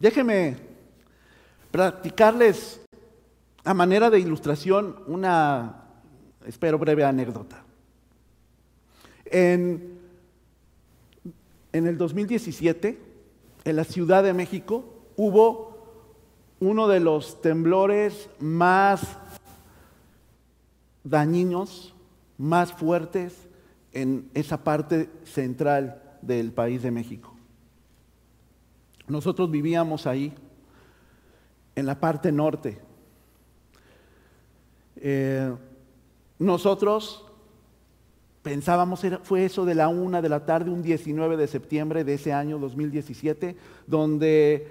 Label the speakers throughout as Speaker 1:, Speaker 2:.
Speaker 1: Déjenme practicarles a manera de ilustración una, espero, breve anécdota. En, en el 2017, en la Ciudad de México, hubo uno de los temblores más dañinos, más fuertes en esa parte central del país de México. Nosotros vivíamos ahí, en la parte norte. Eh, nosotros pensábamos, fue eso de la una de la tarde, un 19 de septiembre de ese año 2017, donde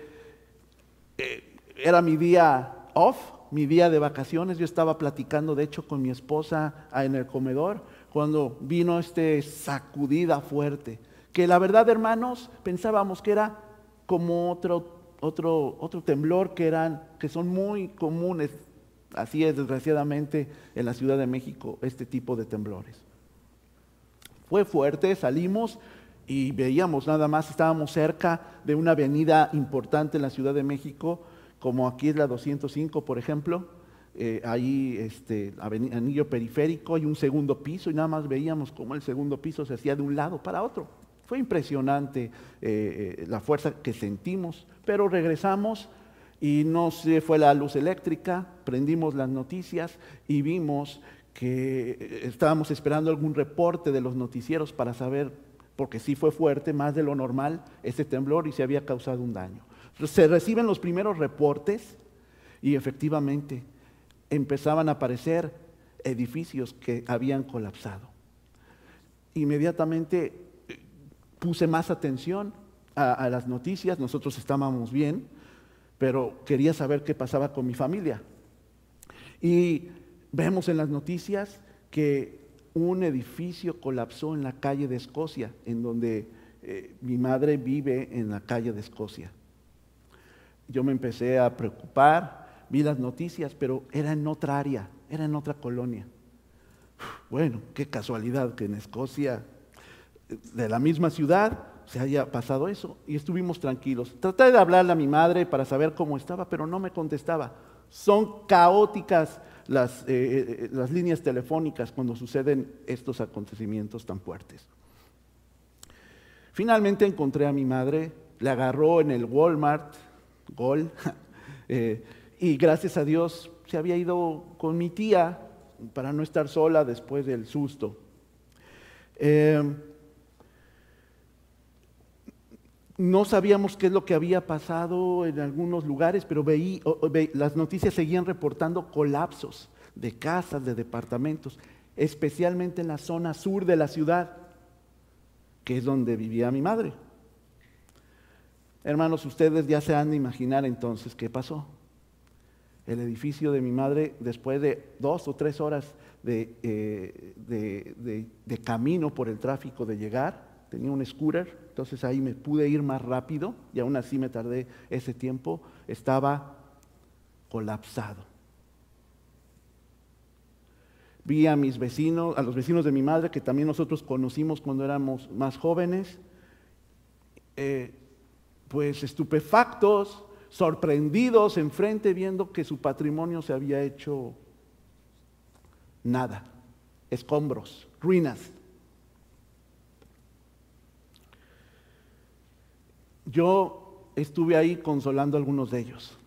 Speaker 1: eh, era mi día off, mi día de vacaciones. Yo estaba platicando, de hecho, con mi esposa en el comedor, cuando vino este sacudida fuerte. Que la verdad, hermanos, pensábamos que era como otro, otro, otro temblor que, eran, que son muy comunes, así es desgraciadamente en la Ciudad de México, este tipo de temblores. Fue fuerte, salimos y veíamos nada más, estábamos cerca de una avenida importante en la Ciudad de México, como aquí es la 205, por ejemplo, eh, ahí este, anillo periférico, hay un segundo piso y nada más veíamos cómo el segundo piso se hacía de un lado para otro. Fue impresionante eh, eh, la fuerza que sentimos, pero regresamos y no se fue la luz eléctrica, prendimos las noticias y vimos que eh, estábamos esperando algún reporte de los noticieros para saber, porque sí fue fuerte, más de lo normal, ese temblor y se había causado un daño. Se reciben los primeros reportes y efectivamente empezaban a aparecer edificios que habían colapsado. Inmediatamente puse más atención a, las noticias, nosotros estábamos bien, pero quería saber qué pasaba con mi familia. Y vemos en las noticias que un edificio colapsó en la calle de Escocia, en donde eh, mi madre vive en la calle de Escocia. Yo me empecé a preocupar, vi las noticias, pero era en otra área, era en otra colonia. Bueno, qué casualidad que en Escocia de la misma ciudad se haya pasado eso y estuvimos tranquilos. Traté de hablarle a mi madre para saber cómo estaba, pero no me contestaba. Son caóticas las, eh, eh, las líneas telefónicas cuando suceden estos acontecimientos tan fuertes. Finalmente encontré a mi madre, le agarró en el Walmart, Gol, eh, y gracias a Dios se había ido con mi tía para no estar sola después del susto. No sabíamos qué es lo que había pasado en algunos lugares, pero veí, las noticias seguían reportando colapsos de casas, de departamentos, especialmente en la zona sur de la ciudad, que es donde vivía mi madre. Hermanos, ustedes ya se han de imaginar entonces qué pasó. El edificio de mi madre, después de dos o tres horas de, eh, de camino por el tráfico de llegar, tenía un scooter, entonces ahí me pude ir más rápido y aún así me tardé ese tiempo, estaba colapsado. Vi a mis vecinos, a los vecinos de mi madre, que también nosotros conocimos cuando éramos más jóvenes, eh, pues estupefactos, sorprendidos enfrente, viendo que su patrimonio se había hecho nada, escombros, ruinas. Yo estuve ahí consolando a algunos de ellos,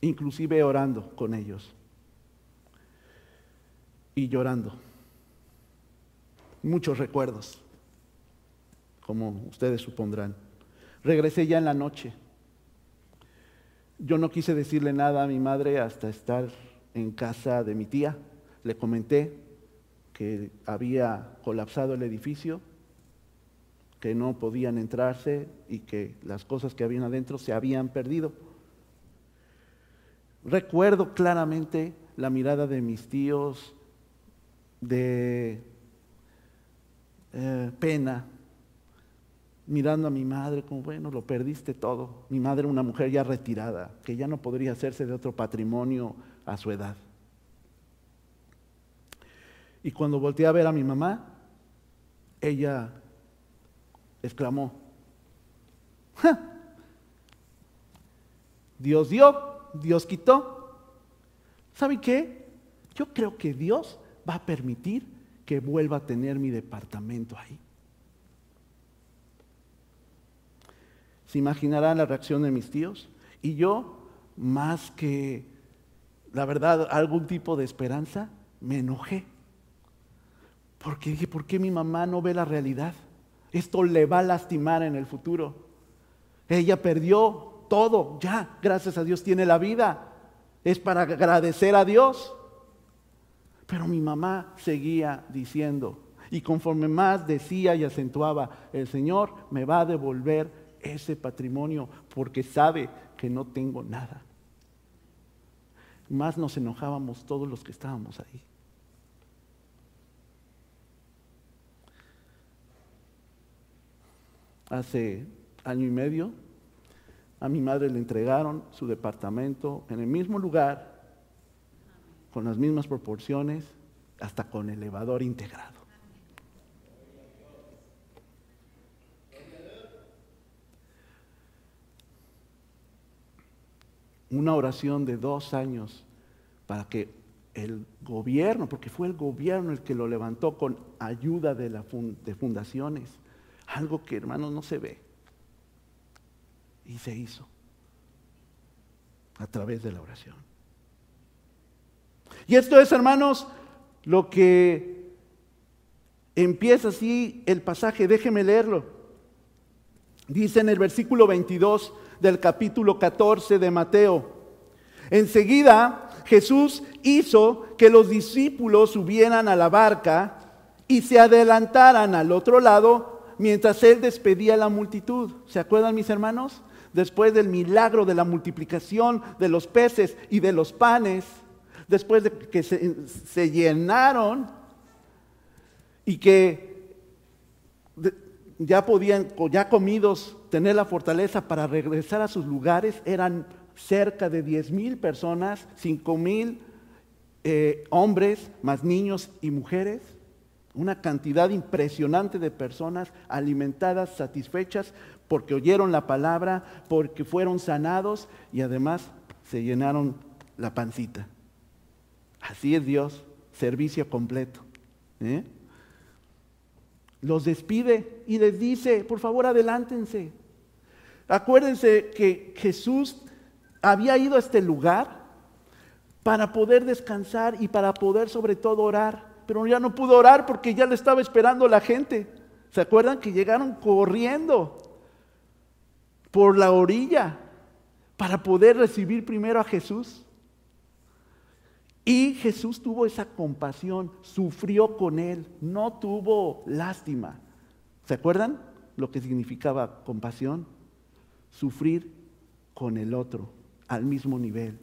Speaker 1: inclusive orando con ellos y llorando. Muchos recuerdos, como ustedes supondrán. Regresé ya en la noche. Yo no quise decirle nada a mi madre hasta estar en casa de mi tía. Le comenté que había colapsado el edificio que no podían entrarse y que las cosas que habían adentro se habían perdido. Recuerdo claramente la mirada de mis tíos de eh, pena, mirando a mi madre como, bueno, lo perdiste todo. Mi madre una mujer ya retirada, que ya no podría hacerse de otro patrimonio a su edad. Y cuando volteé a ver a mi mamá, ella exclamó, Dios dio, Dios quitó. ¿Sabe qué? Yo creo que Dios va a permitir que vuelva a tener mi departamento ahí. Se imaginarán la reacción de mis tíos. Y yo, más que, la verdad, algún tipo de esperanza, me enojé. Porque dije, ¿por qué mi mamá no ve la realidad? Esto le va a lastimar en el futuro. Ella perdió todo, ya, gracias a Dios tiene la vida. Es para agradecer a Dios. Pero mi mamá seguía diciendo, y conforme más decía y acentuaba, el Señor me va a devolver ese patrimonio porque sabe que no tengo nada. Más nos enojábamos todos los que estábamos ahí. Hace año y medio a mi madre le entregaron su departamento en el mismo lugar, con las mismas proporciones, hasta con elevador integrado. Una oración de dos años para que el gobierno, porque fue el gobierno el que lo levantó con ayuda de, fundaciones, algo que hermanos no se ve. Y se hizo a través de la oración. Y esto es, hermanos, lo que empieza así el pasaje. Déjeme leerlo. Dice en el versículo 22 del capítulo 14 de Mateo. Enseguida Jesús hizo que los discípulos subieran a la barca y se adelantaran al otro lado mientras él despedía a la multitud. ¿Se acuerdan mis hermanos? Después del milagro de la multiplicación de los peces y de los panes, después de que se, llenaron y que ya podían, ya comidos, tener la fortaleza para regresar a sus lugares, eran cerca de 10 mil personas, 5 mil eh, hombres, más niños y mujeres. Una cantidad impresionante de personas alimentadas, satisfechas, porque oyeron la palabra, porque fueron sanados y además se llenaron la pancita. Así es Dios, servicio completo. ¿eh? Los despide y les dice, por favor adelántense. Acuérdense que Jesús había ido a este lugar para poder descansar y para poder sobre todo orar pero ya no pudo orar porque ya le estaba esperando la gente. ¿Se acuerdan que llegaron corriendo por la orilla para poder recibir primero a Jesús? Y Jesús tuvo esa compasión, sufrió con él, no tuvo lástima. ¿Se acuerdan lo que significaba compasión? Sufrir con el otro al mismo nivel.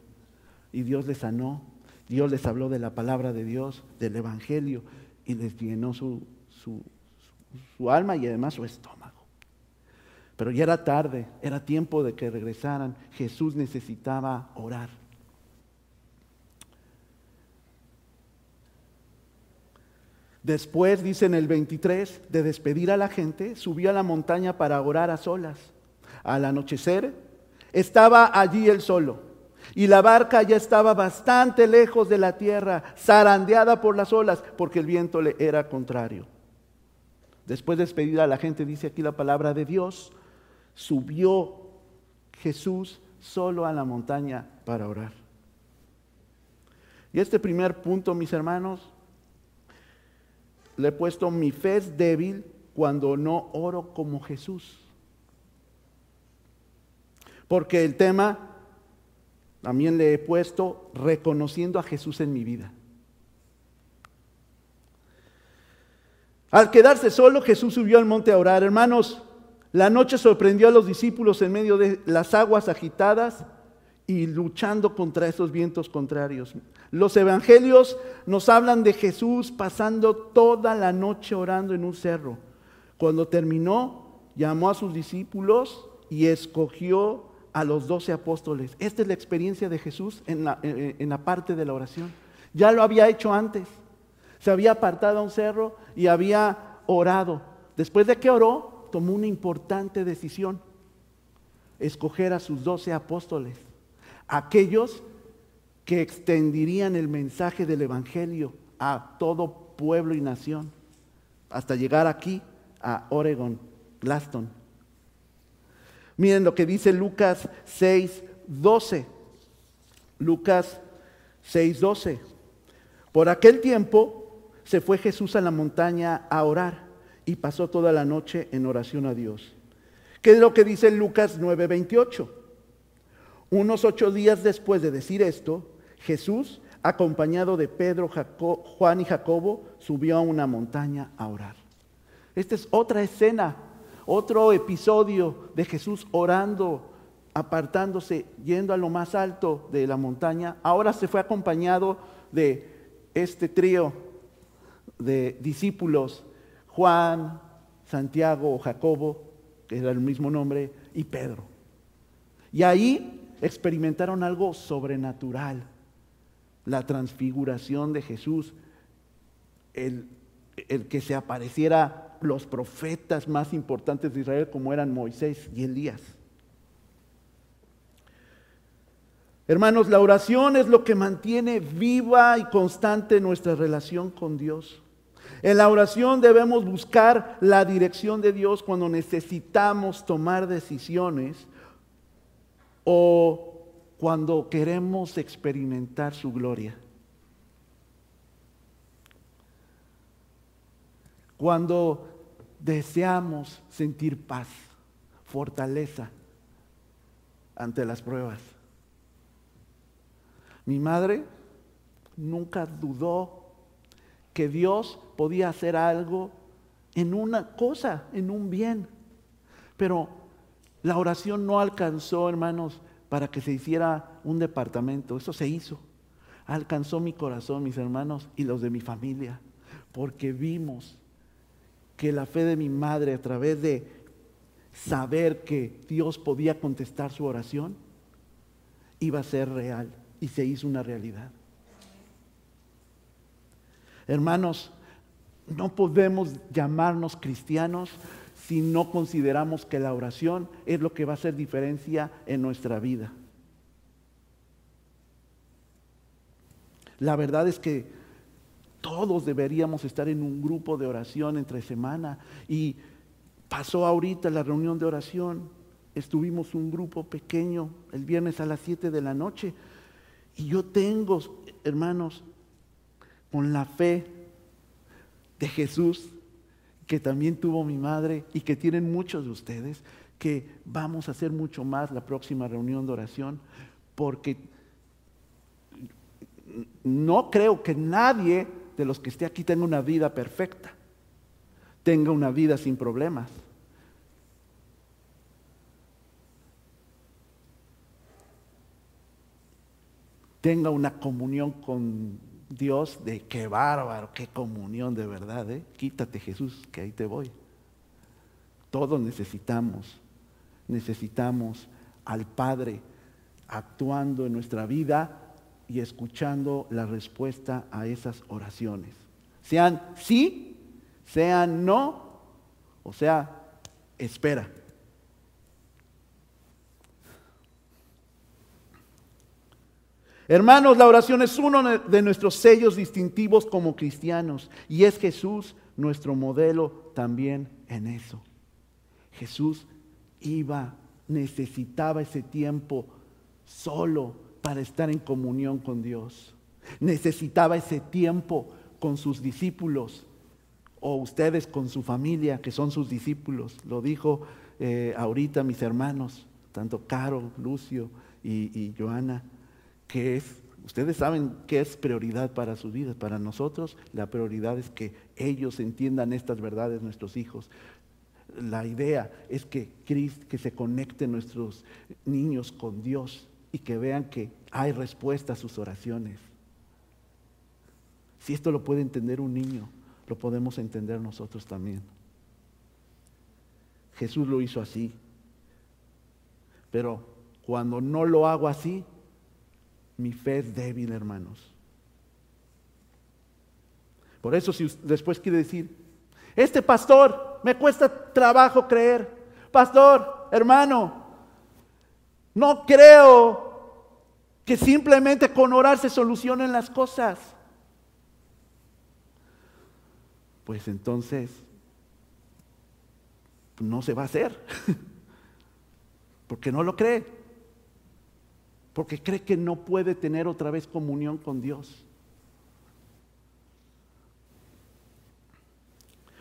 Speaker 1: Y Dios le sanó Dios les habló de la palabra de Dios, del Evangelio, y les llenó su, su, alma y además su estómago. Pero ya era tarde, era tiempo de que regresaran. Jesús necesitaba orar. Después, dice en el 23, de despedir a la gente, subió a la montaña para orar a solas. Al anochecer, estaba allí él solo. Y la barca ya estaba bastante lejos de la tierra, zarandeada por las olas, porque el viento le era contrario. Después de despedir a la gente, dice aquí la palabra de Dios, subió Jesús solo a la montaña para orar. Y este primer punto, mis hermanos, le he puesto mi fe es débil cuando no oro como Jesús. Porque el tema también le he puesto reconociendo a Jesús en mi vida. Al quedarse solo, Jesús subió al monte a orar. Hermanos, la noche sorprendió a los discípulos en medio de las aguas agitadas y luchando contra esos vientos contrarios. Los evangelios nos hablan de Jesús pasando toda la noche orando en un cerro. Cuando terminó, llamó a sus discípulos y escogió a los doce apóstoles. Esta es la experiencia de Jesús en la, en la parte de la oración. Ya lo había hecho antes. Se había apartado a un cerro y había orado. Después de que oró, tomó una importante decisión. Escoger a sus doce apóstoles aquellos que extenderían el mensaje del Evangelio a todo pueblo y nación, hasta llegar aquí a Oregon, Glaston. Miren lo que dice Lucas 6, 12. Lucas 6, 12. Por aquel tiempo se fue Jesús a la montaña a orar y pasó toda la noche en oración a Dios. ¿Qué es lo que dice Lucas 9, 28? Unos ocho días después de decir esto, Jesús, acompañado de Pedro, Juan y Jacobo, subió a una montaña a orar. Esta es otra escena, otro episodio de Jesús orando, apartándose, yendo a lo más alto de la montaña. Ahora se fue acompañado de este trío de discípulos, Juan, Santiago o Jacobo, que era el mismo nombre, y Pedro. Y ahí experimentaron algo sobrenatural, la transfiguración de Jesús, el, el que se apareciera los profetas más importantes de Israel como eran Moisés y Elías. Hermanos, la oración es lo que mantiene viva y constante nuestra relación con Dios. En la oración debemos buscar la dirección de Dios cuando necesitamos tomar decisiones o cuando queremos experimentar su gloria. Cuando deseamos sentir paz, fortaleza ante las pruebas. Mi madre nunca dudó que Dios podía hacer algo en una cosa, en un bien. Pero la oración no alcanzó, hermanos, para que se hiciera un departamento. Eso se hizo. Alcanzó mi corazón, mis hermanos, y los de mi familia, porque vimos que la fe de mi madre a través de saber que Dios podía contestar su oración, iba a ser real y se hizo una realidad. Hermanos, no podemos llamarnos cristianos si no consideramos que la oración es lo que va a hacer diferencia en nuestra vida. La verdad es que todos deberíamos estar en un grupo de oración entre semana. Y pasó ahorita la reunión de oración. Estuvimos un grupo pequeño el viernes a las 7 de la noche. Y yo tengo, hermanos, con la fe de Jesús, que también tuvo mi madre y que tienen muchos de ustedes, que vamos a hacer mucho más la próxima reunión de oración, porque no creo que nadie de los que esté aquí tenga una vida perfecta, tenga una vida sin problemas. Tenga una comunión con Dios de qué bárbaro, qué comunión de verdad. ¿eh? Quítate Jesús, que ahí te voy. Todos necesitamos, necesitamos al Padre actuando en nuestra vida y escuchando la respuesta a esas oraciones. Sean sí, sean no, o sea, espera. Hermanos, la oración es uno de nuestros sellos distintivos como cristianos y es Jesús nuestro modelo también en eso. Jesús iba, necesitaba ese tiempo solo para estar en comunión con Dios. Necesitaba ese tiempo con sus discípulos o ustedes con su familia, que son sus discípulos. Lo dijo eh, ahorita mis hermanos, tanto Caro, Lucio y, Joana, que es, ustedes saben que es prioridad para sus vidas. Para nosotros la prioridad es que ellos entiendan estas verdades, nuestros hijos. La idea es que, que se conecten nuestros niños con Dios y que vean que hay respuesta a sus oraciones. Si esto lo puede entender un niño, lo podemos entender nosotros también. Jesús lo hizo así. Pero cuando no lo hago así, mi fe es débil, hermanos. Por eso si después quiere decir, este pastor, me cuesta trabajo creer. Pastor, hermano, no creo que simplemente con orar se solucionen las cosas. Pues entonces no se va a hacer, porque no lo cree, porque cree que no puede tener otra vez comunión con Dios.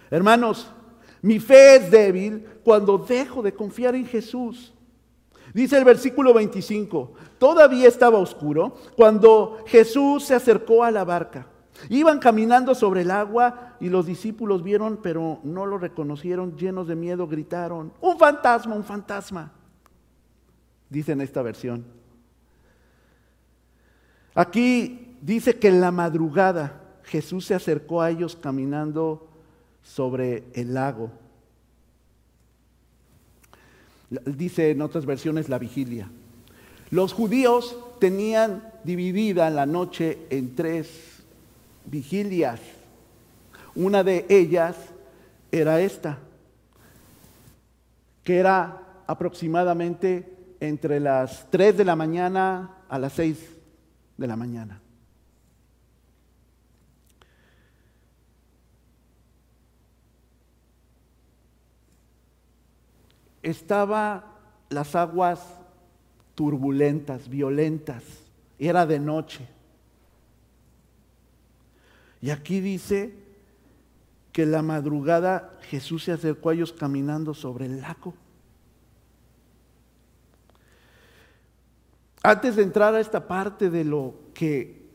Speaker 1: Hermanos, mi fe es débil cuando dejo de confiar en Jesús. Dice el versículo 25, todavía estaba oscuro cuando Jesús se acercó a la barca. Iban caminando sobre el agua y los discípulos vieron, pero no lo reconocieron, llenos de miedo, gritaron, un fantasma, un fantasma. Dice en esta versión. Aquí dice que en la madrugada Jesús se acercó a ellos caminando sobre el lago. Dice en otras versiones la vigilia. Los judíos tenían dividida la noche en tres vigilias. Una de ellas era esta, que era aproximadamente entre las 3 de la mañana a las 6 de la mañana. Estaba las aguas turbulentas, violentas, era de noche. Y aquí dice que la madrugada Jesús se acercó a ellos caminando sobre el lago. Antes de entrar a esta parte de lo que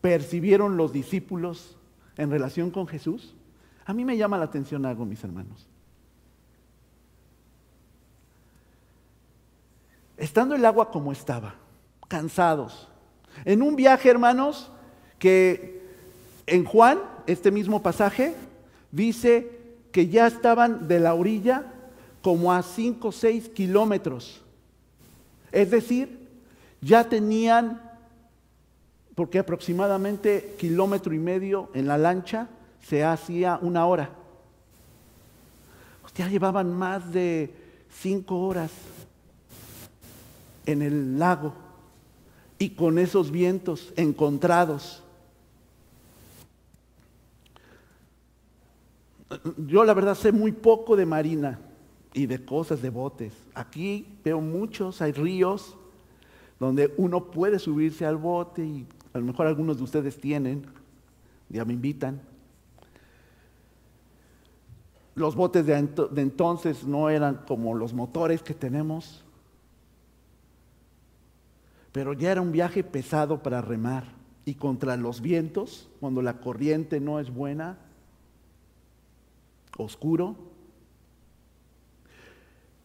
Speaker 1: percibieron los discípulos en relación con Jesús, a mí me llama la atención algo, mis hermanos. Estando el agua como estaba, cansados, en un viaje, hermanos, que en Juan, este mismo pasaje, dice que ya estaban de la orilla como a 5 o 6 kilómetros. Es decir, ya tenían, porque aproximadamente kilómetro y medio en la lancha se hacía una hora. Ya llevaban más de cinco horas en el lago y con esos vientos encontrados. yo la verdad sé muy poco de marina y de cosas de botes. Aquí veo muchos, hay ríos donde uno puede subirse al bote y a lo mejor algunos de ustedes tienen, ya me invitan. Los botes de, entonces no eran como los motores que tenemos, pero ya era un viaje pesado para remar y contra los vientos, cuando la corriente no es buena, oscuro.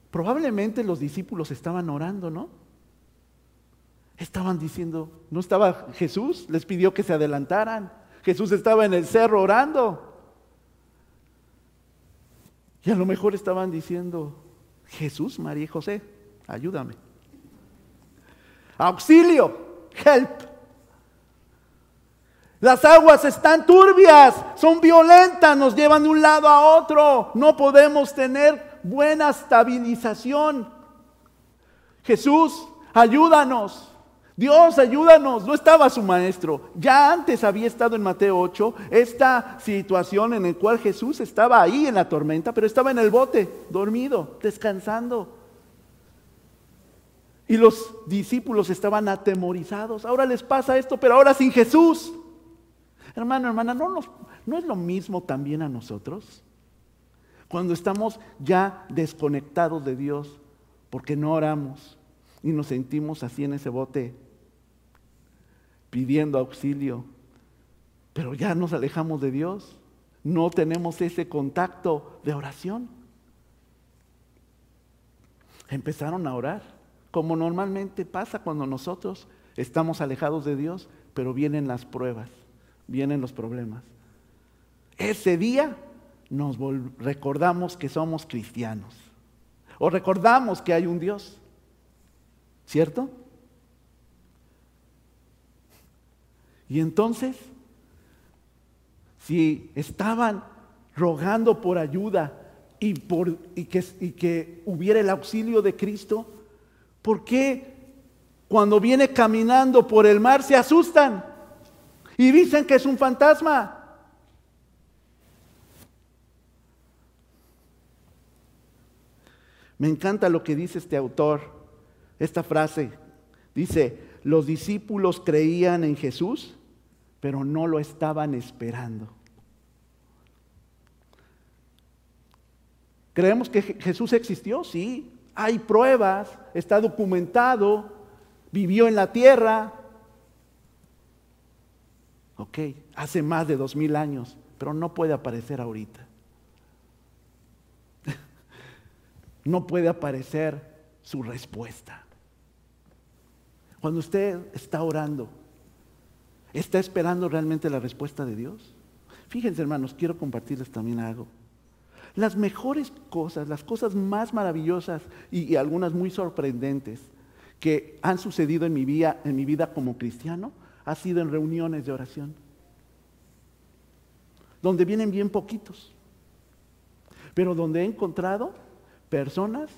Speaker 1: Probablemente los discípulos estaban orando, ¿no? Estaban diciendo, ¿no estaba Jesús? Les pidió que se adelantaran. Jesús estaba en el cerro orando. Y a lo mejor estaban diciendo, Jesús, María y José, ayúdame. Auxilio, help. Las aguas están turbias, son violentas, nos llevan de un lado a otro. No podemos tener buena estabilización. Jesús, ayúdanos. Dios, ayúdanos. No estaba su maestro. Ya antes había estado en Mateo 8 esta situación en la cual Jesús estaba ahí en la tormenta, pero estaba en el bote, dormido, descansando. Y los discípulos estaban atemorizados. Ahora les pasa esto, pero ahora sin Jesús. Hermano, hermana, ¿no, ¿no es lo mismo también a nosotros? Cuando estamos ya desconectados de Dios porque no oramos y nos sentimos así en ese bote pidiendo auxilio, pero ya nos alejamos de Dios, no tenemos ese contacto de oración. Empezaron a orar, como normalmente pasa cuando nosotros estamos alejados de Dios, pero vienen las pruebas vienen los problemas. Ese día nos recordamos que somos cristianos. O recordamos que hay un Dios. ¿Cierto? Y entonces, si estaban rogando por ayuda y, y que hubiera el auxilio de Cristo, ¿por qué cuando viene caminando por el mar se asustan y dicen que es un fantasma. Me encanta lo que dice este autor, esta frase. Dice, los discípulos creían en Jesús, pero no lo estaban esperando. ¿Creemos que Jesús existió? Sí. Hay pruebas, está documentado, vivió en la tierra. Ok, hace más de dos mil años, pero no puede aparecer ahorita. no puede aparecer su respuesta. Cuando usted está orando, ¿está esperando realmente la respuesta de Dios? Fíjense hermanos, quiero compartirles también algo. Las mejores cosas, las cosas más maravillosas y, algunas muy sorprendentes que han sucedido en mi, vida, en mi vida como cristiano, ha sido en reuniones de oración, donde vienen bien poquitos, pero donde he encontrado personas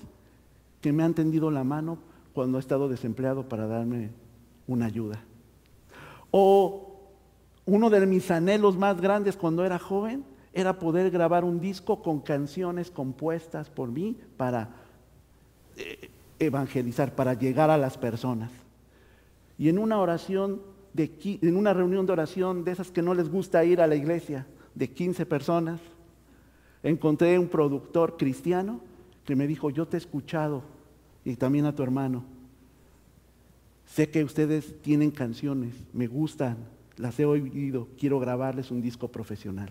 Speaker 1: que me han tendido la mano cuando he estado desempleado para darme una ayuda. O uno de mis anhelos más grandes cuando era joven era poder grabar un disco con canciones compuestas por mí para eh, evangelizar, para llegar a las personas. Y en una oración, en una reunión de oración de esas que no les gusta ir a la iglesia, de 15 personas, encontré un productor cristiano que me dijo, yo te he escuchado y también a tu hermano. Sé que ustedes tienen canciones, me gustan, las he oído, quiero grabarles un disco profesional.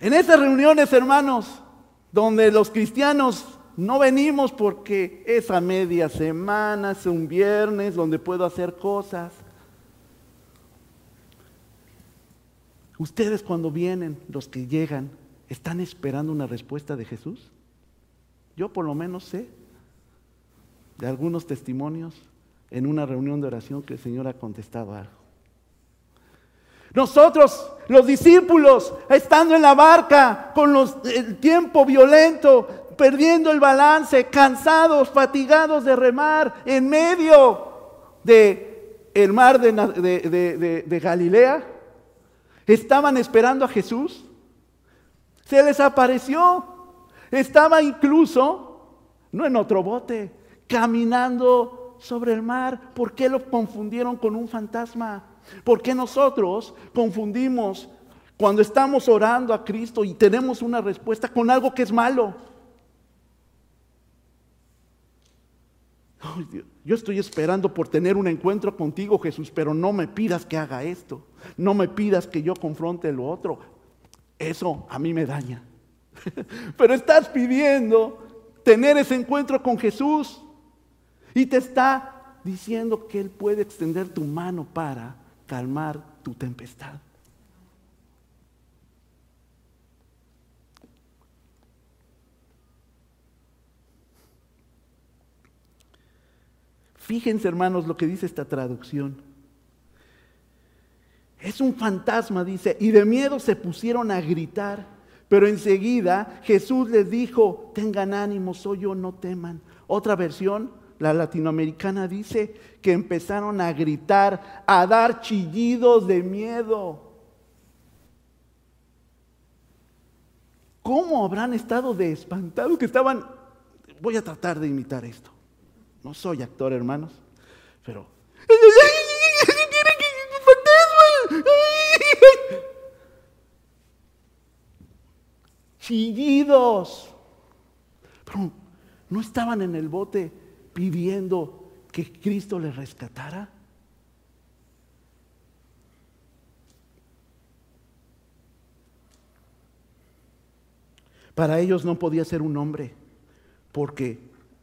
Speaker 1: En esas reuniones, hermanos, donde los cristianos no venimos porque es a media semana, es un viernes donde puedo hacer cosas. Ustedes cuando vienen, los que llegan, ¿están esperando una respuesta de Jesús? Yo por lo menos sé de algunos testimonios en una reunión de oración que el Señor ha contestado algo. Nosotros, los discípulos, estando en la barca con el tiempo violento, perdiendo el balance, cansados, fatigados de remar en medio de el mar de, de Galilea, estaban esperando a Jesús. Se les apareció. Estaba incluso, no en otro bote, caminando sobre el mar. ¿Por qué lo confundieron con un fantasma? ¿Por qué nosotros confundimos cuando estamos orando a Cristo y tenemos una respuesta con algo que es malo? yo estoy esperando por tener un encuentro contigo, Jesús, pero no me pidas que haga esto. No me pidas que yo confronte lo otro. Eso a mí me daña. Pero estás pidiendo tener ese encuentro con Jesús y te está diciendo que Él puede extender tu mano para calmar tu tempestad. Fíjense, hermanos, lo que dice esta traducción. Es un fantasma, dice, y de miedo se pusieron a gritar, pero enseguida Jesús les dijo, tengan ánimo, soy yo, no teman. Otra versión, la latinoamericana, dice que empezaron a gritar, a dar chillidos de miedo. ¿Cómo habrán estado de espantados que estaban? Voy a tratar de imitar esto. No soy actor, hermanos, pero... Chillidos. Pero no estaban en el bote pidiendo que Cristo les rescatara. Para ellos no podía ser un hombre, porque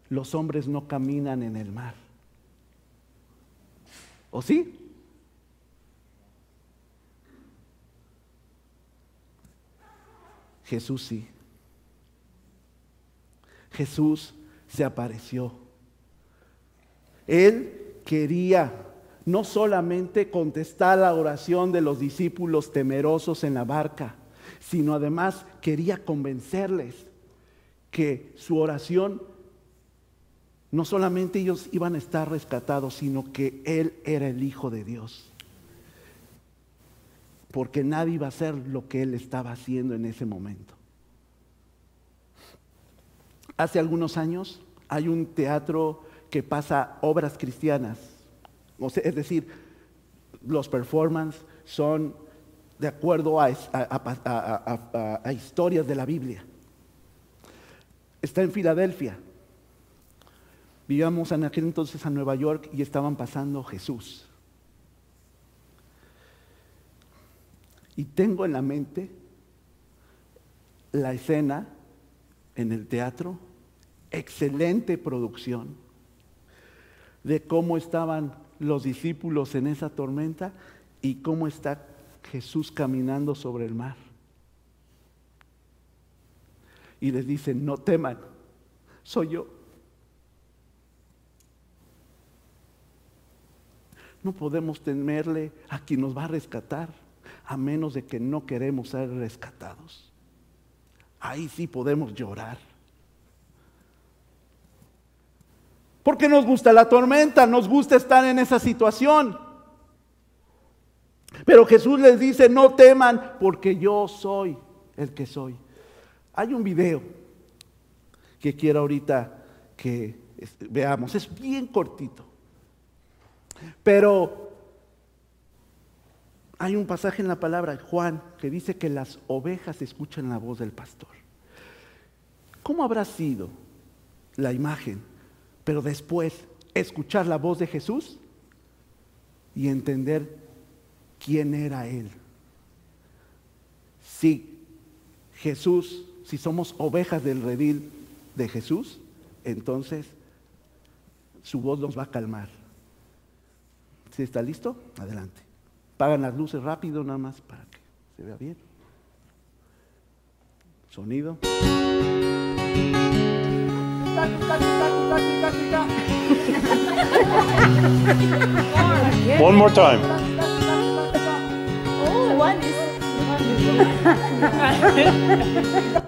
Speaker 1: los hombres no caminan en el mar. ¿O sí? Jesús sí. Jesús se apareció. Él quería no solamente contestar la oración de los discípulos temerosos en la barca, sino además quería convencerles que su oración, no solamente ellos iban a estar rescatados, sino que Él era el Hijo de Dios. Porque nadie iba a hacer lo que Él estaba haciendo en ese momento. Hace algunos años hay un teatro que pasa obras cristianas. es decir, los performances son de acuerdo a, historias de la Biblia. Está en Filadelfia. Vivíamos en aquel entonces a Nueva York y estaban pasando Jesús. Y tengo en la mente la escena en el teatro, excelente producción, de cómo estaban los discípulos en esa tormenta y cómo está Jesús caminando sobre el mar. Y les dice, no teman, soy yo. No podemos temerle a quien nos va a rescatar, a menos de que no queremos ser rescatados. Ahí sí podemos llorar. Porque nos gusta la tormenta, nos gusta estar en esa situación. Pero Jesús les dice, no teman porque yo soy el que soy. Hay un video que quiero ahorita que veamos. Es bien cortito. Pero hay un pasaje en la palabra de Juan que dice que las ovejas escuchan la voz del pastor. ¿Cómo habrá sido la imagen? Pero después escuchar la voz de Jesús y entender quién era Él. Si Jesús, si somos ovejas del redil de Jesús, entonces su voz nos va a calmar. ¿Sí está listo? Adelante. Pagan las luces rápido nada más para que se vea bien. Sonido.
Speaker 2: One more time. one is. Louder!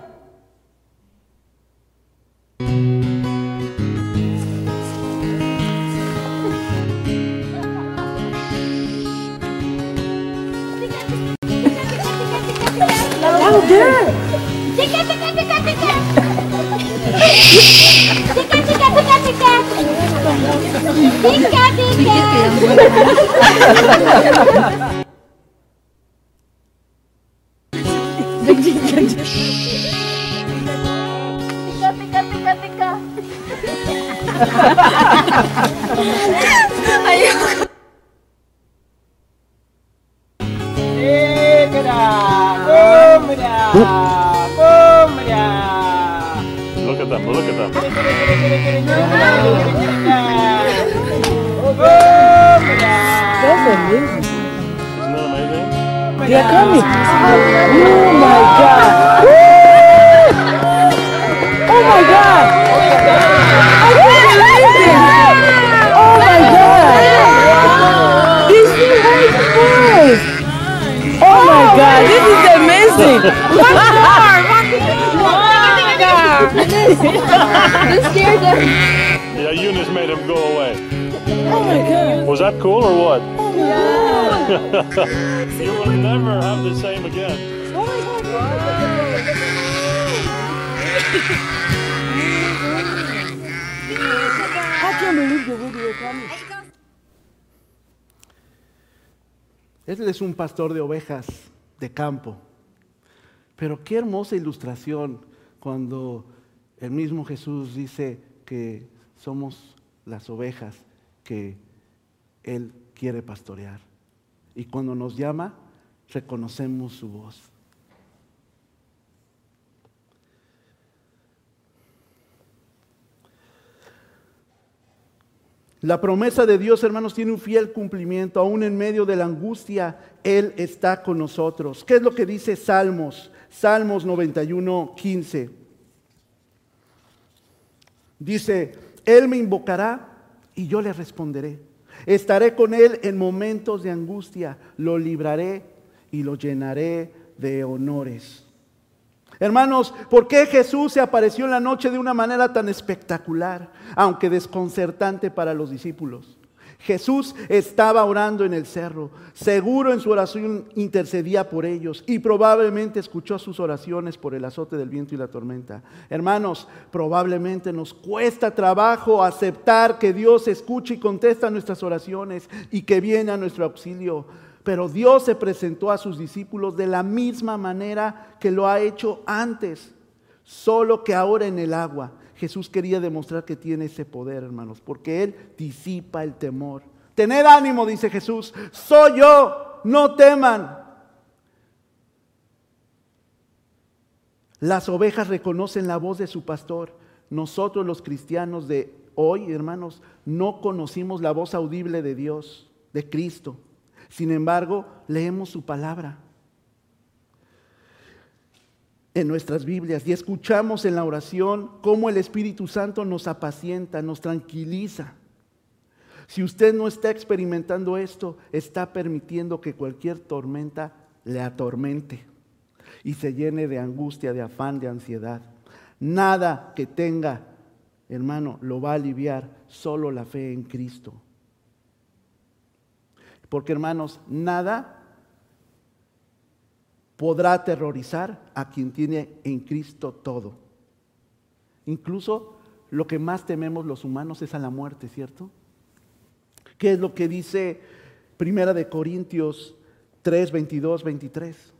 Speaker 2: Cool or what? Oh yeah. you will never have the same again. Oh my God.
Speaker 3: I can't believe the video coming.
Speaker 1: Él es un pastor de ovejas de campo. Pero qué hermosa ilustración cuando el mismo Jesús dice que somos las ovejas que Él quiere pastorear. Y cuando nos llama, reconocemos su voz. La promesa de Dios, hermanos, tiene un fiel cumplimiento. Aún en medio de la angustia, Él está con nosotros. ¿Qué es lo que dice Salmos? Salmos 91, 15. Dice, Él me invocará y yo le responderé. Estaré con Él en momentos de angustia. Lo libraré y lo llenaré de honores. Hermanos, ¿por qué Jesús se apareció en la noche de una manera tan espectacular, aunque desconcertante para los discípulos? Jesús estaba orando en el cerro, seguro en su oración intercedía por ellos y probablemente escuchó sus oraciones por el azote del viento y la tormenta. Hermanos, probablemente nos cuesta trabajo aceptar que Dios escucha y contesta nuestras oraciones y que viene a nuestro auxilio. Pero Dios se presentó a sus discípulos de la misma manera que lo ha hecho antes, solo que ahora en el agua. Jesús quería demostrar que tiene ese poder, hermanos, porque Él disipa el temor. Tened ánimo, dice Jesús, soy yo, no teman. Las ovejas reconocen la voz de su pastor. Nosotros los cristianos de hoy, hermanos, no conocimos la voz audible de Dios, de Cristo. Sin embargo, leemos su palabra en nuestras Biblias y escuchamos en la oración cómo el Espíritu Santo nos apacienta, nos tranquiliza. Si usted no está experimentando esto, está permitiendo que cualquier tormenta le atormente y se llene de angustia, de afán, de ansiedad. Nada que tenga, hermano, lo va a aliviar, solo la fe en Cristo. Porque hermanos, nada podrá aterrorizar a quien tiene en Cristo todo. Incluso lo que más tememos los humanos es a la muerte, ¿cierto? ¿Qué es lo que dice Primera de Corintios 3, 22, 23?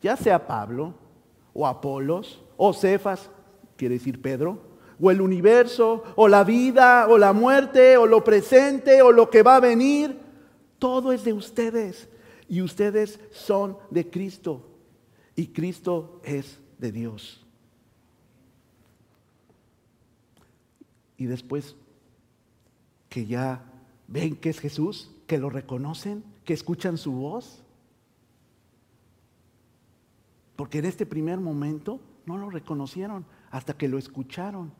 Speaker 1: Ya sea Pablo o Apolos o Cefas, quiere decir Pedro, o el universo, o la vida, o la muerte, o lo presente, o lo que va a venir, todo es de ustedes y ustedes son de Cristo y Cristo es de Dios. Y después que ya ven que es Jesús, que lo reconocen, que escuchan su voz. Porque en este primer momento no lo reconocieron hasta que lo escucharon.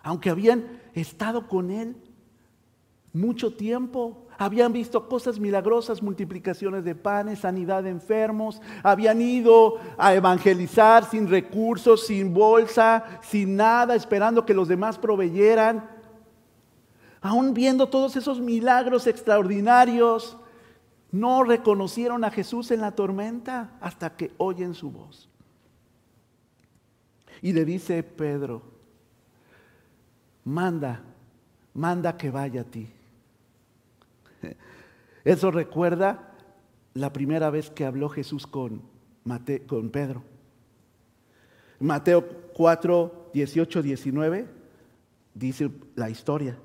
Speaker 1: Aunque habían estado con él mucho tiempo, habían visto cosas milagrosas, multiplicaciones de panes, sanidad de enfermos, habían ido a evangelizar sin recursos, sin bolsa, sin nada, esperando que los demás proveyeran. Aún viendo todos esos milagros extraordinarios, no reconocieron a Jesús en la tormenta hasta que oyen su voz. Y le dice Pedro, manda, manda que vaya a ti. Eso recuerda la primera vez que habló Jesús con, con Pedro. Mateo 4, 18, 19 dice la historia.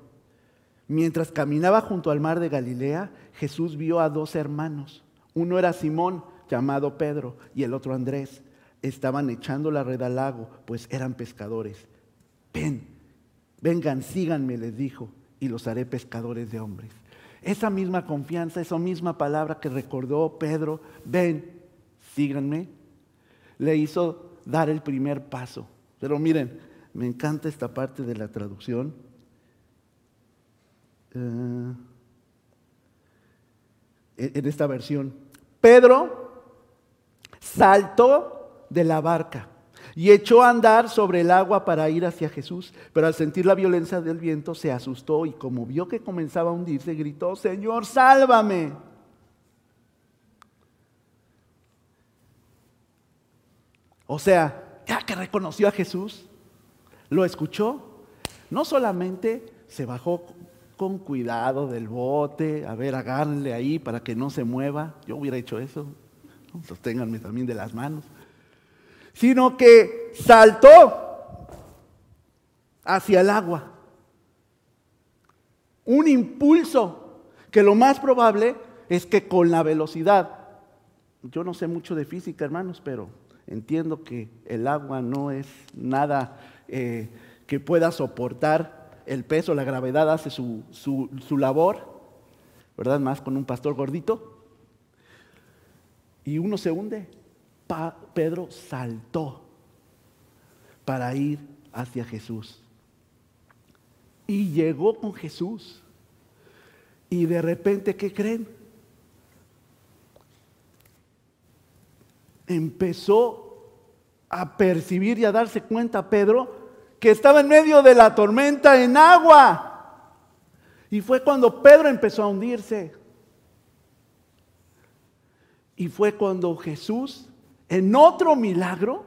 Speaker 1: Mientras caminaba junto al mar de Galilea, Jesús vio a dos hermanos. Uno era Simón, llamado Pedro, y el otro Andrés. Estaban echando la red al lago, pues eran pescadores. Ven, vengan, síganme, les dijo, y los haré pescadores de hombres. Esa misma confianza, esa misma palabra que recordó Pedro, ven, síganme, le hizo dar el primer paso. Pero miren, me encanta esta parte de la traducción. Eh, en esta versión. Pedro saltó de la barca y echó a andar sobre el agua para ir hacia Jesús, pero al sentir la violencia del viento se asustó y como vio que comenzaba a hundirse, gritó, Señor, sálvame. O sea, ya que reconoció a Jesús, lo escuchó, no solamente se bajó con cuidado del bote, a ver, agárrenle ahí para que no se mueva, yo hubiera hecho eso, sosténganme también de las manos sino que saltó hacia el agua. Un impulso que lo más probable es que con la velocidad, yo no sé mucho de física hermanos, pero entiendo que el agua no es nada eh, que pueda soportar el peso, la gravedad hace su, su labor, ¿verdad? Más con un pastor gordito. Y uno se hunde. Pedro saltó para ir hacia Jesús. Y llegó con Jesús. Y de repente, ¿qué creen? empezó a percibir y a darse cuenta Pedro que estaba en medio de la tormenta en agua. Y fue cuando Pedro empezó a hundirse. Y fue cuando Jesús, en otro milagro,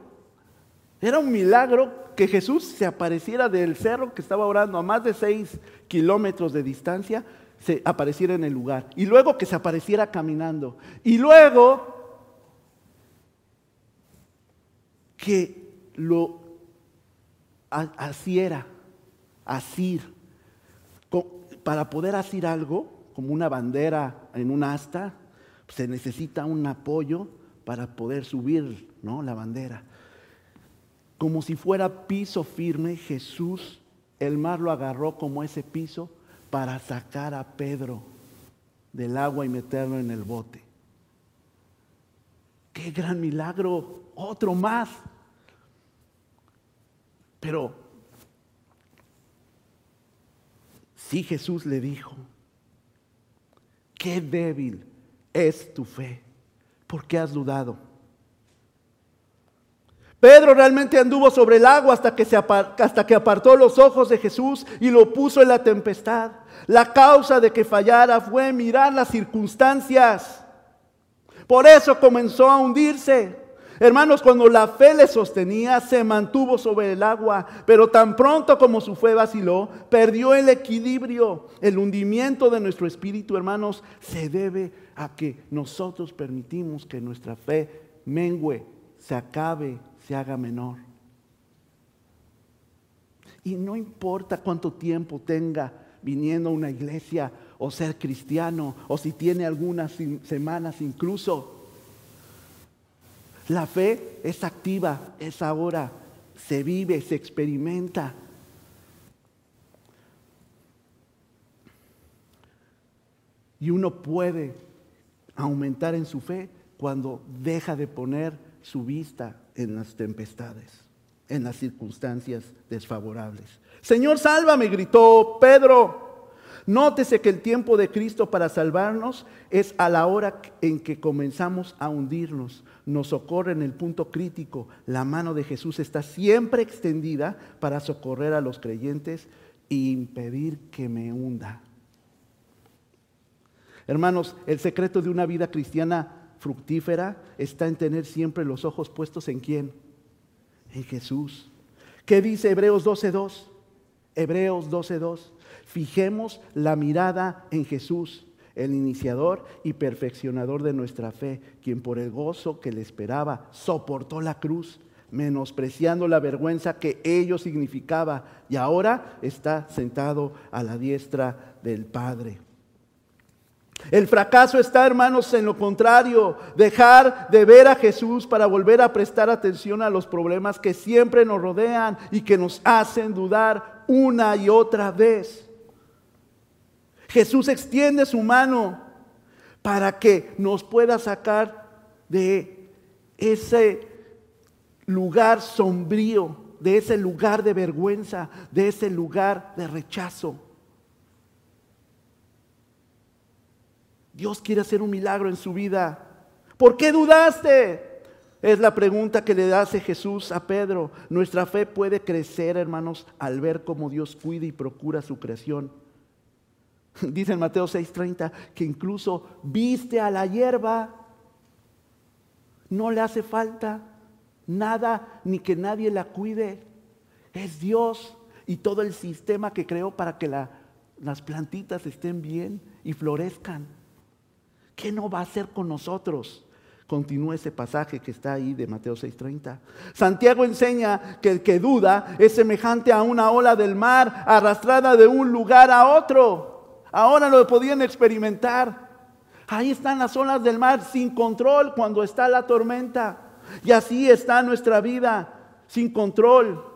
Speaker 1: era un milagro que Jesús se apareciera del cerro que estaba orando a más de seis kilómetros de distancia, se apareciera en el lugar. Y luego que se apareciera caminando. Y luego que lo asiera, asir, para poder asir algo, como una bandera en un asta, se necesita un apoyo para poder subir ¿no? la bandera. Como si fuera piso firme, Jesús, el mar lo agarró como ese piso para sacar a Pedro del agua y meterlo en el bote. Qué gran milagro, otro más. Pero sí Jesús le dijo, qué débil es tu fe. ¿Por qué has dudado? Pedro realmente anduvo sobre el agua hasta que, hasta que apartó los ojos de Jesús y lo puso en la tempestad. La causa de que fallara fue mirar las circunstancias. Por eso comenzó a hundirse. Hermanos, cuando la fe le sostenía, se mantuvo sobre el agua, pero tan pronto como su fe vaciló, perdió el equilibrio. El hundimiento de nuestro espíritu, hermanos, se debe a que nosotros permitimos que nuestra fe mengüe, se acabe, se haga menor. Y no importa cuánto tiempo tenga viniendo a una iglesia o ser cristiano, o si tiene algunas semanas incluso, la fe es activa, es ahora, se vive, se experimenta. Y uno puede aumentar en su fe cuando deja de poner su vista en las tempestades, en las circunstancias desfavorables. Señor, sálvame, gritó Pedro. Nótese que el tiempo de Cristo para salvarnos es a la hora en que comenzamos a hundirnos. Nos socorre en el punto crítico. La mano de Jesús está siempre extendida para socorrer a los creyentes e impedir que me hunda. Hermanos, el secreto de una vida cristiana fructífera está en tener siempre los ojos puestos en quién? En Jesús. ¿Qué dice Hebreos 12.2? Hebreos 12.2. Fijemos la mirada en Jesús, el iniciador y perfeccionador de nuestra fe, quien por el gozo que le esperaba soportó la cruz, menospreciando la vergüenza que ello significaba, y ahora está sentado a la diestra del Padre. El fracaso está, hermanos, en lo contrario, dejar de ver a Jesús para volver a prestar atención a los problemas que siempre nos rodean y que nos hacen dudar una y otra vez. Jesús extiende su mano para que nos pueda sacar de ese lugar sombrío, de ese lugar de vergüenza, de ese lugar de rechazo. Dios quiere hacer un milagro en su vida. ¿Por qué dudaste? Es la pregunta que le hace Jesús a Pedro. Nuestra fe puede crecer, hermanos, al ver cómo Dios cuida y procura su creación. Dice en Mateo 6:30 que incluso viste a la hierba, no le hace falta nada ni que nadie la cuide. Es Dios y todo el sistema que creó para que las plantitas estén bien y florezcan. ¿Qué no va a hacer con nosotros? Continúa ese pasaje que está ahí de Mateo 6:30. Santiago enseña que el que duda es semejante a una ola del mar arrastrada de un lugar a otro. Ahora lo podían experimentar. Ahí están las olas del mar sin control cuando está la tormenta. Y así está nuestra vida, sin control.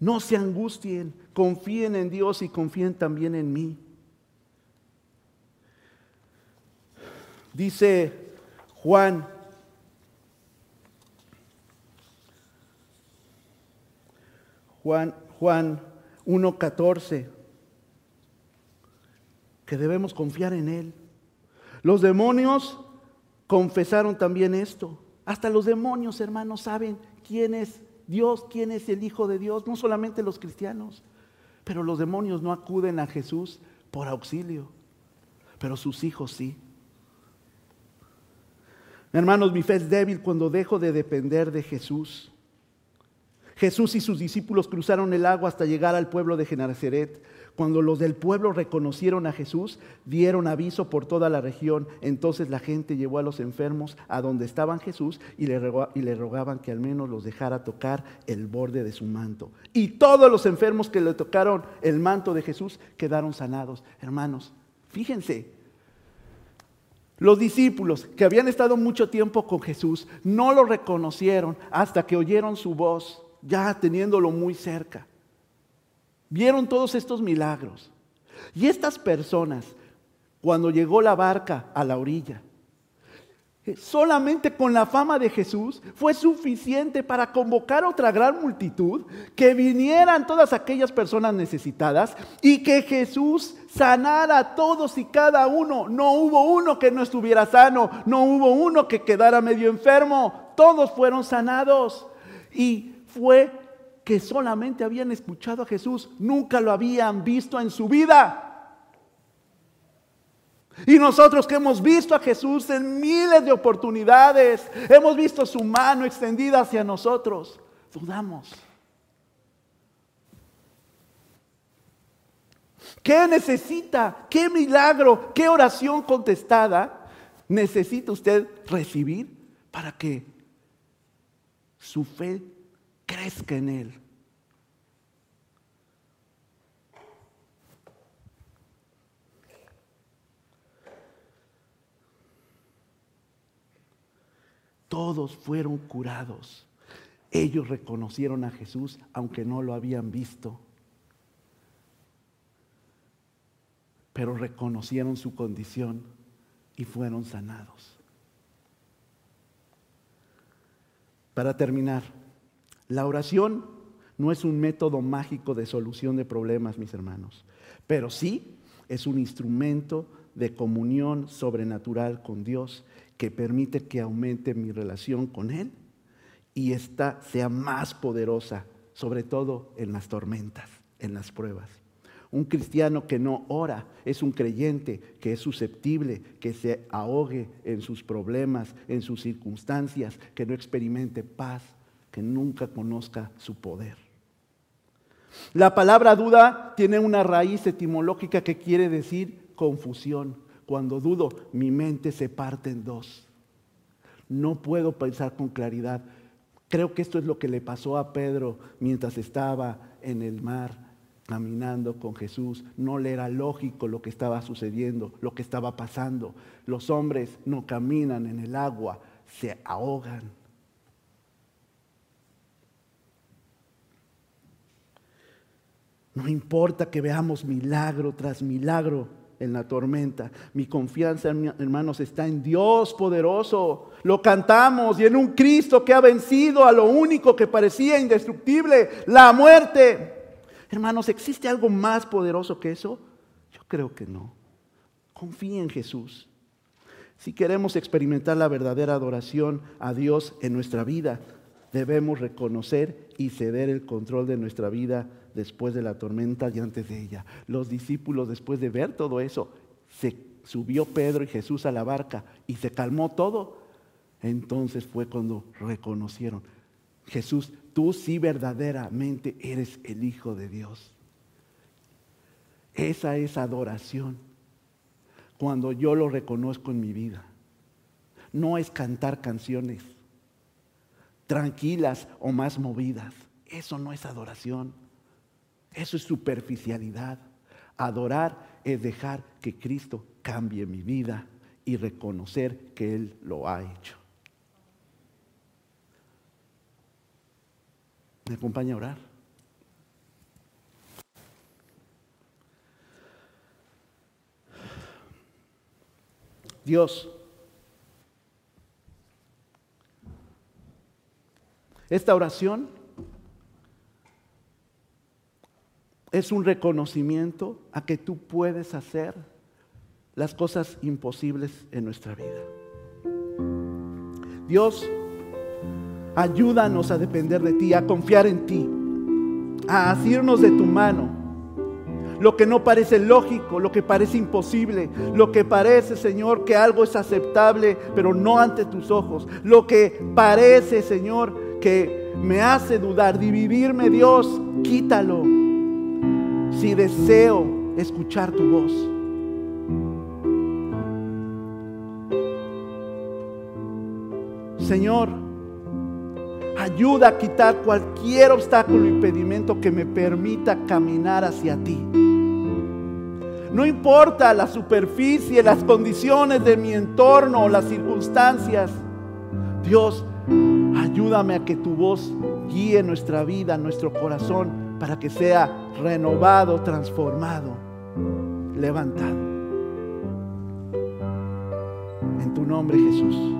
Speaker 1: No se angustien, confíen en Dios y confíen también en mí. Dice Juan Juan, Juan 1.14. que debemos confiar en Él. Los demonios confesaron también esto. Hasta los demonios, hermanos, saben quién es Dios, quién es el Hijo de Dios, no solamente los cristianos. Pero los demonios no acuden a Jesús por auxilio, pero sus hijos sí. Hermanos, mi fe es débil cuando dejo de depender de Jesús. Jesús y sus discípulos cruzaron el agua hasta llegar al pueblo de Genazaret. Cuando los del pueblo reconocieron a Jesús, dieron aviso por toda la región. Entonces la gente llevó a los enfermos a donde estaban Jesús y le, y le rogaban que al menos los dejara tocar el borde de su manto. Y todos los enfermos que le tocaron el manto de Jesús quedaron sanados. Hermanos, fíjense, los discípulos que habían estado mucho tiempo con Jesús no lo reconocieron hasta que oyeron su voz, ya teniéndolo muy cerca. Vieron todos estos milagros. Y estas personas, cuando llegó la barca a la orilla, eh, solamente con la fama de Jesús fue suficiente para convocar otra gran multitud, que vinieran todas aquellas personas necesitadas y que Jesús sanara a todos y cada uno. No hubo uno que no estuviera sano, no hubo uno que quedara medio enfermo, todos fueron sanados. Y fue que solamente habían escuchado a Jesús, nunca lo habían visto en su vida. Y nosotros que hemos visto a Jesús en miles de oportunidades, hemos visto su mano extendida hacia nosotros, dudamos. ¿Qué necesita? ¿Qué milagro? ¿Qué oración contestada necesita usted recibir para que su fe crezca en Él. Todos fueron curados. Ellos reconocieron a Jesús aunque no lo habían visto. Pero reconocieron su condición y fueron sanados. Para terminar, la oración no es un método mágico de solución de problemas, mis hermanos, pero sí es un instrumento de comunión sobrenatural con Dios que permite que aumente mi relación con Él y esta sea más poderosa, sobre todo en las tormentas, en las pruebas. Un cristiano que no ora es un creyente que es susceptible, que se ahogue en sus problemas, en sus circunstancias, que no experimente paz, que nunca conozca su poder. La palabra duda tiene una raíz etimológica que quiere decir confusión. Cuando dudo, mi mente se parte en dos. No puedo pensar con claridad. Creo que esto es lo que le pasó a Pedro mientras estaba en el mar caminando con Jesús. No le era lógico lo que estaba sucediendo, lo que estaba pasando. Los hombres no caminan en el agua, se ahogan. No importa que veamos milagro tras milagro en la tormenta. Mi confianza, hermanos, está en Dios poderoso. Lo cantamos y en un Cristo que ha vencido a lo único que parecía indestructible, la muerte. Hermanos, ¿existe algo más poderoso que eso? Yo creo que no. Confía en Jesús. Si queremos experimentar la verdadera adoración a Dios en nuestra vida, debemos reconocer y ceder el control de nuestra vida después de la tormenta y antes de ella. Los discípulos, después de ver todo eso, se subió Pedro y Jesús a la barca y se calmó todo. Entonces fue cuando reconocieron, Jesús, tú sí verdaderamente eres el Hijo de Dios. Esa es adoración. Cuando yo lo reconozco en mi vida. No es cantar canciones tranquilas o más movidas. Eso no es adoración. Eso es superficialidad. Adorar es dejar que Cristo cambie mi vida y reconocer que Él lo ha hecho. ¿Me acompaña a orar? Dios, esta oración es un reconocimiento a que tú puedes hacer las cosas imposibles en nuestra vida. Dios, ayúdanos a depender de ti, a confiar en ti, a asirnos de tu mano. Lo que no parece lógico, lo que parece imposible, lo que parece, Señor, que algo es aceptable, pero no ante tus ojos. Lo que parece, Señor, que me hace dudar, dividirme, Dios, quítalo. Si deseo escuchar tu voz. Señor, ayuda a quitar cualquier obstáculo o impedimento que me permita caminar hacia ti. No importa la superficie, las condiciones de mi entorno o las circunstancias. Dios, ayúdame a que tu voz guíe nuestra vida, nuestro corazón, para que sea renovado, transformado, levantado. En tu nombre, Jesús.